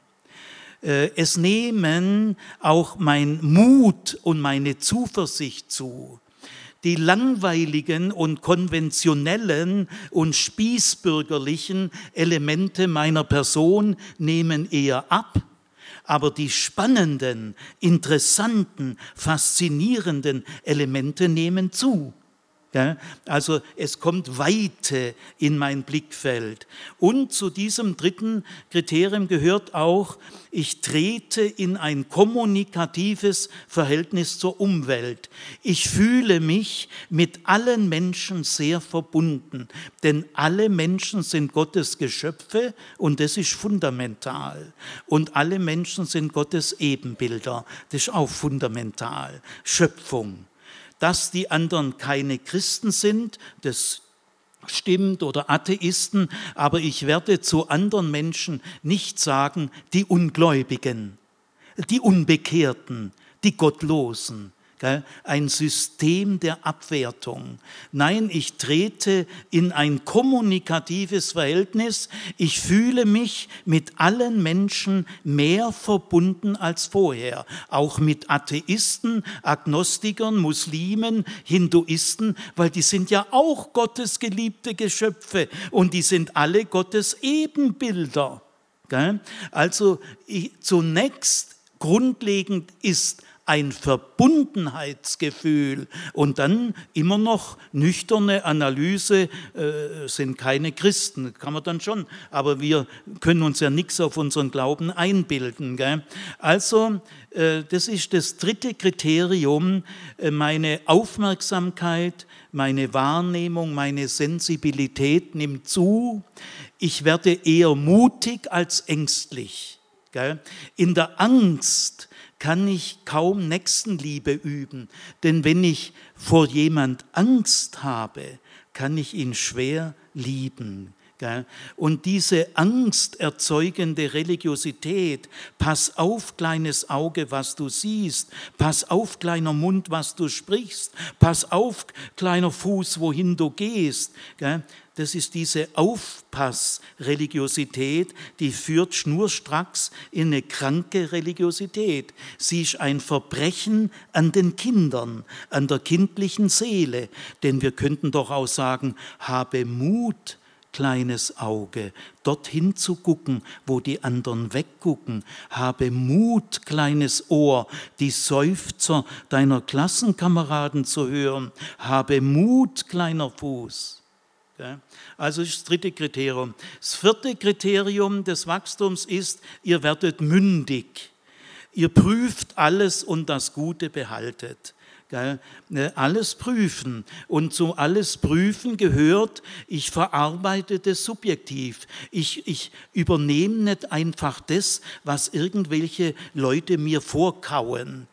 Äh, es nehmen auch mein Mut und meine Zuversicht zu. Die langweiligen und konventionellen und spießbürgerlichen Elemente meiner Person nehmen eher ab, aber die spannenden, interessanten, faszinierenden Elemente nehmen zu. Also es kommt Weite in mein Blickfeld. Und zu diesem dritten Kriterium gehört auch, ich trete in ein kommunikatives Verhältnis zur Umwelt. Ich fühle mich mit allen Menschen sehr verbunden, denn alle Menschen sind Gottes Geschöpfe und das ist fundamental. Und alle Menschen sind Gottes Ebenbilder, das ist auch fundamental. Schöpfung dass die anderen keine Christen sind, das stimmt, oder Atheisten, aber ich werde zu anderen Menschen nicht sagen, die Ungläubigen, die Unbekehrten, die Gottlosen ein System der Abwertung. Nein, ich trete in ein kommunikatives Verhältnis. Ich fühle mich mit allen Menschen mehr verbunden als vorher. Auch mit Atheisten, Agnostikern, Muslimen, Hinduisten, weil die sind ja auch Gottes geliebte Geschöpfe und die sind alle Gottes Ebenbilder. Also zunächst grundlegend ist ein Verbundenheitsgefühl. Und dann immer noch nüchterne Analyse, äh, sind keine Christen, kann man dann schon, aber wir können uns ja nichts auf unseren Glauben einbilden. Gell? Also, äh, das ist das dritte Kriterium, äh, meine Aufmerksamkeit, meine Wahrnehmung, meine Sensibilität nimmt zu. Ich werde eher mutig als ängstlich. In der Angst kann ich kaum Nächstenliebe üben, denn wenn ich vor jemand Angst habe, kann ich ihn schwer lieben. Und diese angsterzeugende Religiosität, pass auf, kleines Auge, was du siehst, pass auf, kleiner Mund, was du sprichst, pass auf, kleiner Fuß, wohin du gehst, das ist diese Aufpassreligiosität, die führt schnurstracks in eine kranke Religiosität. Sie ist ein Verbrechen an den Kindern, an der kindlichen Seele. Denn wir könnten doch auch sagen, habe Mut, kleines Auge, dorthin zu gucken, wo die anderen weggucken. Habe Mut, kleines Ohr, die Seufzer deiner Klassenkameraden zu hören. Habe Mut, kleiner Fuß. Also das dritte Kriterium. Das vierte Kriterium des Wachstums ist, ihr werdet mündig. Ihr prüft alles und das Gute behaltet. Ne, alles prüfen. Und zu alles prüfen gehört, ich verarbeite das subjektiv. Ich, ich übernehme nicht einfach das, was irgendwelche Leute mir vorkauen.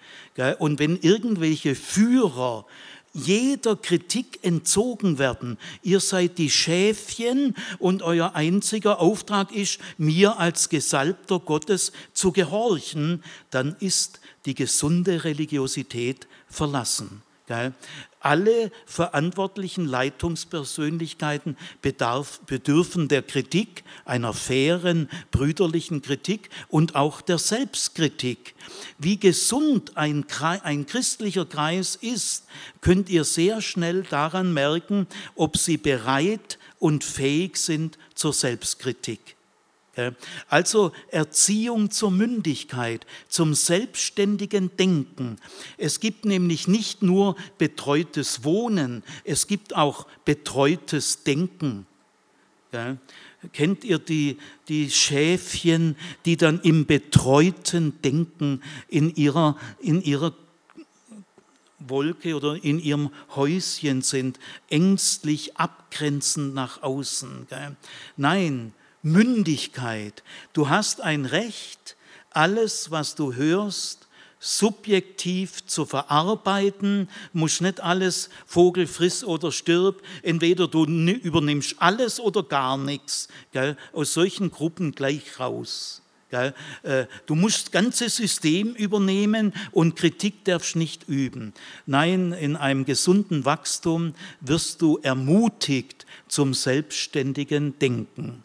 Und wenn irgendwelche Führer jeder Kritik entzogen werden. Ihr seid die Schäfchen und euer einziger Auftrag ist, mir als Gesalbter Gottes zu gehorchen, dann ist die gesunde Religiosität verlassen. Alle verantwortlichen Leitungspersönlichkeiten bedarf, bedürfen der Kritik, einer fairen, brüderlichen Kritik und auch der Selbstkritik. Wie gesund ein, ein christlicher Kreis ist, könnt ihr sehr schnell daran merken, ob sie bereit und fähig sind zur Selbstkritik. Also Erziehung zur Mündigkeit, zum selbstständigen Denken. Es gibt nämlich nicht nur betreutes Wohnen, es gibt auch betreutes Denken. Kennt ihr die, die Schäfchen, die dann im betreuten Denken in ihrer, in ihrer Wolke oder in ihrem Häuschen sind, ängstlich abgrenzend nach außen? Nein, Mündigkeit. Du hast ein Recht, alles, was du hörst, subjektiv zu verarbeiten, musst nicht alles Vogel friss oder stirb, entweder du übernimmst alles oder gar nichts, gell? aus solchen Gruppen gleich raus. Gell? Äh, du musst das ganze System übernehmen und Kritik darfst nicht üben. Nein, in einem gesunden Wachstum wirst du ermutigt zum selbstständigen Denken.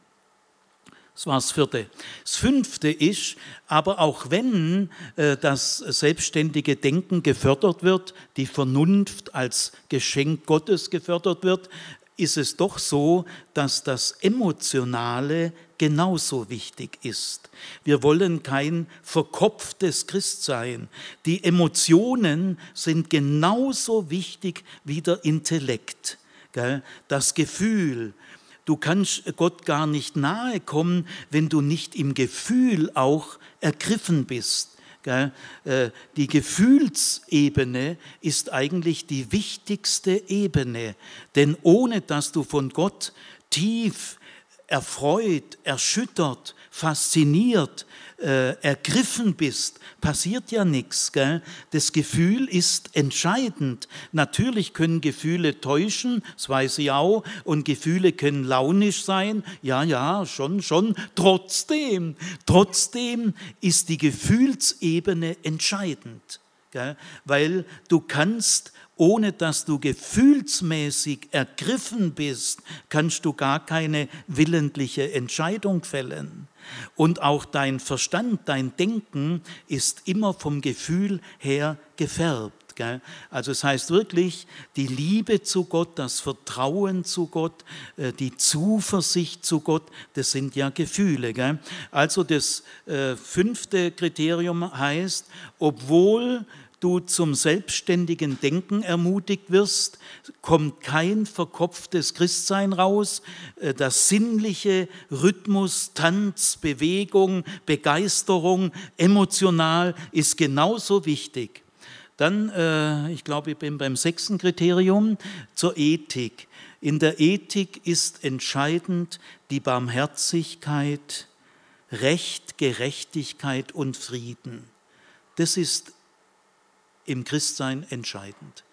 Das war das vierte. Das fünfte ist, aber auch wenn äh, das selbstständige Denken gefördert wird, die Vernunft als Geschenk Gottes gefördert wird, ist es doch so, dass das Emotionale genauso wichtig ist. Wir wollen kein verkopftes Christsein. Die Emotionen sind genauso wichtig wie der Intellekt. Das Gefühl, Du kannst Gott gar nicht nahe kommen, wenn du nicht im Gefühl auch ergriffen bist. Äh, die Gefühlsebene ist eigentlich die wichtigste Ebene, denn ohne dass du von Gott tief erfreut, erschüttert, fasziniert, äh, ergriffen bist, passiert ja nichts. Das Gefühl ist entscheidend. Natürlich können Gefühle täuschen, das weiß ich auch, und Gefühle können launisch sein. Ja, ja, schon, schon. Trotzdem, trotzdem ist die Gefühlsebene entscheidend. Gell? Weil du kannst ohne dass du gefühlsmäßig ergriffen bist, kannst du gar keine willentliche Entscheidung fällen. Und auch dein Verstand, dein Denken ist immer vom Gefühl her gefärbt. Also es heißt wirklich, die Liebe zu Gott, das Vertrauen zu Gott, äh, die Zuversicht zu Gott, das sind ja Gefühle. Also das äh, fünfte Kriterium heißt, obwohl du zum selbstständigen Denken ermutigt wirst, kommt kein verkopftes Christsein raus. Äh, das sinnliche Rhythmus, Tanz, Bewegung, Begeisterung, emotional ist genauso wichtig. Dann, äh, ich glaube, ich bin beim sechsten Kriterium zur Ethik. In der Ethik ist entscheidend die Barmherzigkeit, Recht, Gerechtigkeit und Frieden. Das ist im Christsein entscheidend.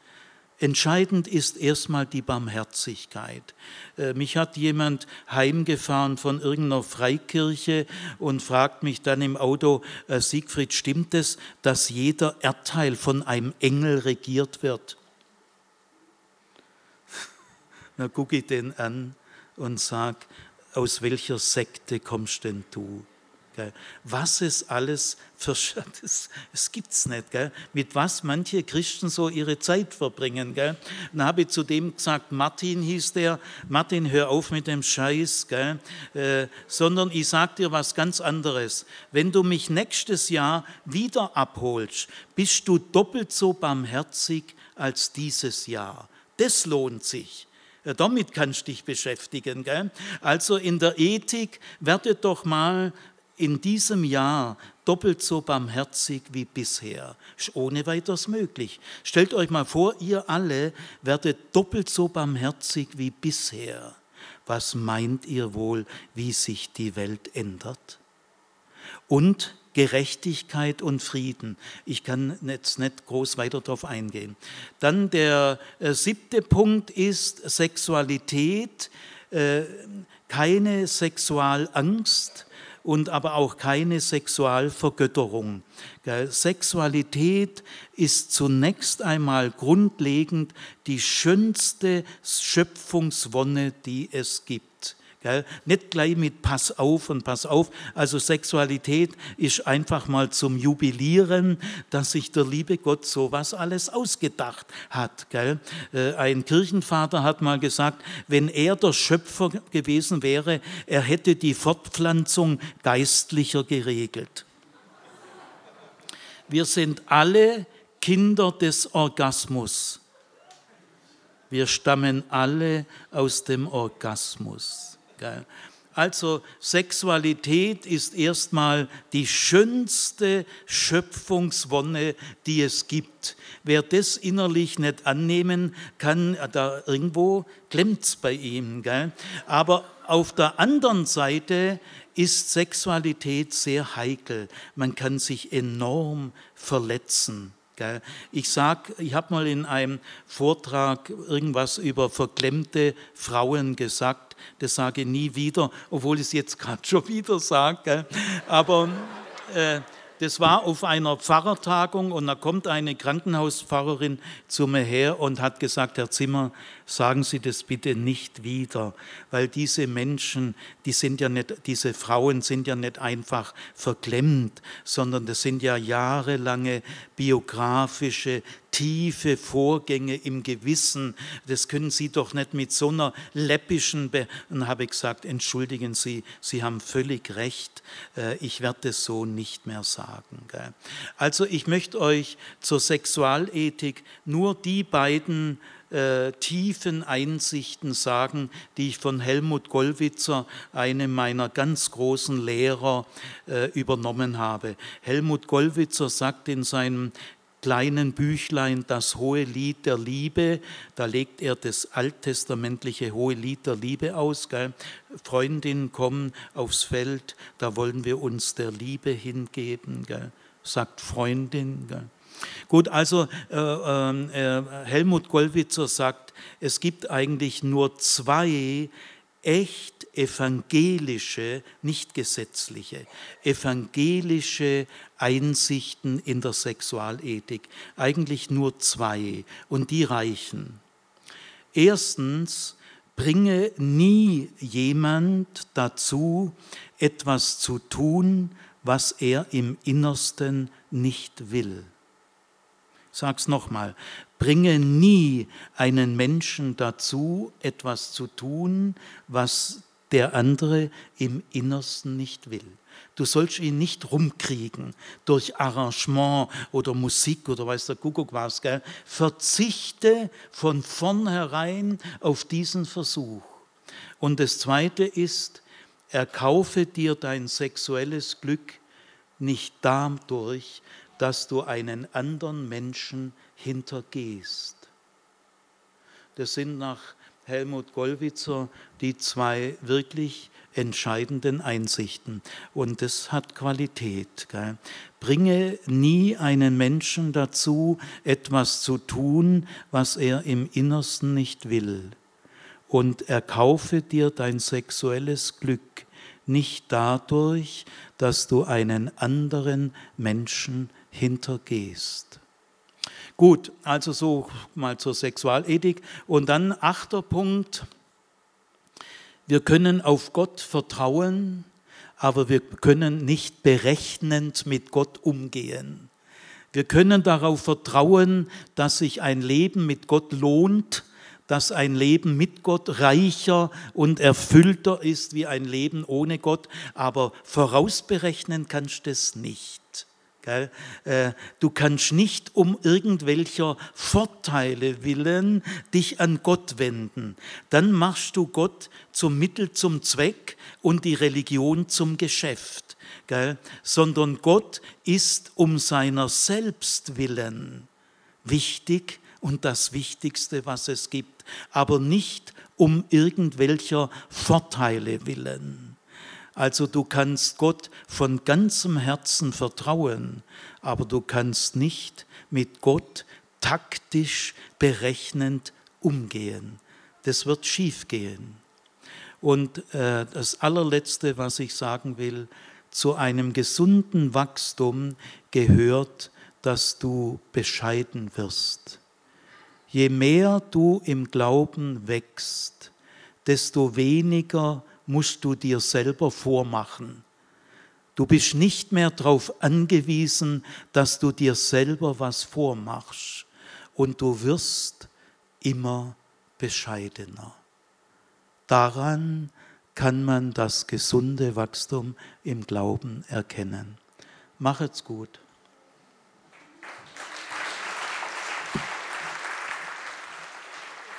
Entscheidend ist erstmal die Barmherzigkeit. Äh, mich hat jemand heimgefahren von irgendeiner Freikirche und fragt mich dann im Auto, äh, Siegfried, stimmt es, dass jeder Erdteil von einem Engel regiert wird? [LAUGHS] Da gucke ich den an und sage, aus welcher Sekte kommst denn du? Gell? Was es alles für [LAUGHS] das, es gibt's nicht, gell? mit was manche Christen so ihre Zeit verbringen. Gell? Dann habe ich zu dem gesagt, Martin hieß der, Martin, hör auf mit dem Scheiß, gell? Äh, sondern ich sage dir was ganz anderes. Wenn du mich nächstes Jahr wieder abholst, bist du doppelt so barmherzig als dieses Jahr. Das lohnt sich. Ja, damit kannst du dich beschäftigen. Gell? Also in der Ethik werdet doch mal in diesem Jahr doppelt so barmherzig wie bisher. Ist ohne weiteres möglich. Stellt euch mal vor, ihr alle werdet doppelt so barmherzig wie bisher. Was meint ihr wohl, wie sich die Welt ändert? Und Gerechtigkeit und Frieden. Ich kann jetzt nicht groß weiter darauf eingehen. Dann der äh, siebte Punkt ist Sexualität, äh, keine Sexualangst und aber auch keine Sexualvergötterung. Sexualität ist zunächst einmal grundlegend die schönste Schöpfungswonne, die es gibt. Gell? Nicht gleich mit Pass auf und Pass auf. Also Sexualität ist einfach mal zum Jubilieren, dass sich der liebe Gott sowas alles ausgedacht hat. Gell? Äh, ein Kirchenvater hat mal gesagt, wenn er der Schöpfer gewesen wäre, er hätte die Fortpflanzung geistlicher geregelt. Wir sind alle Kinder des Orgasmus. Wir stammen alle aus dem Orgasmus. Also Sexualität ist erstmal die schönste Schöpfungswonne, die es gibt. Wer das innerlich nicht annehmen kann, da irgendwo klemmt es bei ihm. Gell? Aber auf der anderen Seite ist Sexualität sehr heikel. Man kann sich enorm verletzen. Ich sag, ich habe mal in einem Vortrag irgendwas über verklemmte Frauen gesagt das sage nie wieder, obwohl ich es jetzt gerade schon wieder sage. Aber äh, das war auf einer Pfarrertagung und da kommt eine Krankenhauspfarrerin zu mir her und hat gesagt, Herr Zimmer, sagen Sie das bitte nicht wieder, weil diese Menschen, die sind ja nicht, diese Frauen sind ja nicht einfach verklemmt, sondern das sind ja jahrelange biografische, tiefe Vorgänge im Gewissen. Das können Sie doch nicht mit so einer läppischen. Be und habe ich gesagt, entschuldigen Sie, Sie haben völlig recht. Äh, ich werde es so nicht mehr sagen. Also ich möchte euch zur Sexualethik nur die beiden äh, tiefen Einsichten sagen, die ich von Helmut Gollwitzer, einem meiner ganz großen Lehrer, äh, übernommen habe. Helmut Gollwitzer sagt in seinem kleinen Büchlein Das hohe Lied der Liebe. Da legt er das alttestamentliche hohe Lied der Liebe aus. Gell? Freundinnen kommen aufs Feld, da wollen wir uns der Liebe hingeben, gell? sagt Freundin. Gell? Gut, also äh, ähm, äh, Helmut Gollwitzer sagt, es gibt eigentlich nur zwei echt evangelische, nicht gesetzliche, evangelische Einsichten in der Sexualethik. Eigentlich nur zwei und die reichen. Erstens, bringe nie jemand dazu, etwas zu tun, was er im Innersten nicht will. Sag's nochmal, bringe nie einen Menschen dazu, etwas zu tun, was der andere im Innersten nicht will. Du sollst ihn nicht rumkriegen durch Arrangement oder Musik oder weiß der Kuckuck was. Gell? Verzichte von vornherein auf diesen Versuch. Und das Zweite ist, erkaufe dir dein sexuelles Glück nicht dadurch, dass du einen anderen Menschen hintergehst. Das sind nach Helmut Gollwitzer die zwei wirklich entscheidenden Einsichten. Und das hat Qualität. Gell? Bringe nie einen Menschen dazu, etwas zu tun, was er im Innersten nicht will. Und erkaufe dir dein sexuelles Glück nicht dadurch, dass du einen anderen Menschen hintergehst. Gut, also so mal zur Sexualethik. Und dann achter Punkt. Wir können auf Gott vertrauen, aber wir können nicht berechnend mit Gott umgehen. Wir können darauf vertrauen, dass sich ein Leben mit Gott lohnt, dass ein Leben mit Gott reicher und erfüllter ist wie ein Leben ohne Gott, aber vorausberechnen kannst du es nicht. Äh, du kannst nicht um irgendwelcher Vorteile willen dich an Gott wenden. Dann machst du Gott zum Mittel zum Zweck und die Religion zum Geschäft. Sondern Gott ist um seiner selbst willen wichtig und das Wichtigste, was es gibt, aber nicht um irgendwelcher Vorteile willen. Also du kannst Gott von ganzem Herzen vertrauen, aber du kannst nicht mit Gott taktisch berechnend umgehen. Das wird schiefgehen. Und äh, das allerletzte, was ich sagen will, zu einem gesunden Wachstum gehört, dass du bescheiden wirst. Je mehr du im Glauben wächst, desto weniger musst du dir selber vormachen. Du bist nicht mehr darauf angewiesen, dass du dir selber was vormachst. Und du wirst immer bescheidener. Daran kann man das gesunde Wachstum im Glauben erkennen. Machet's gut.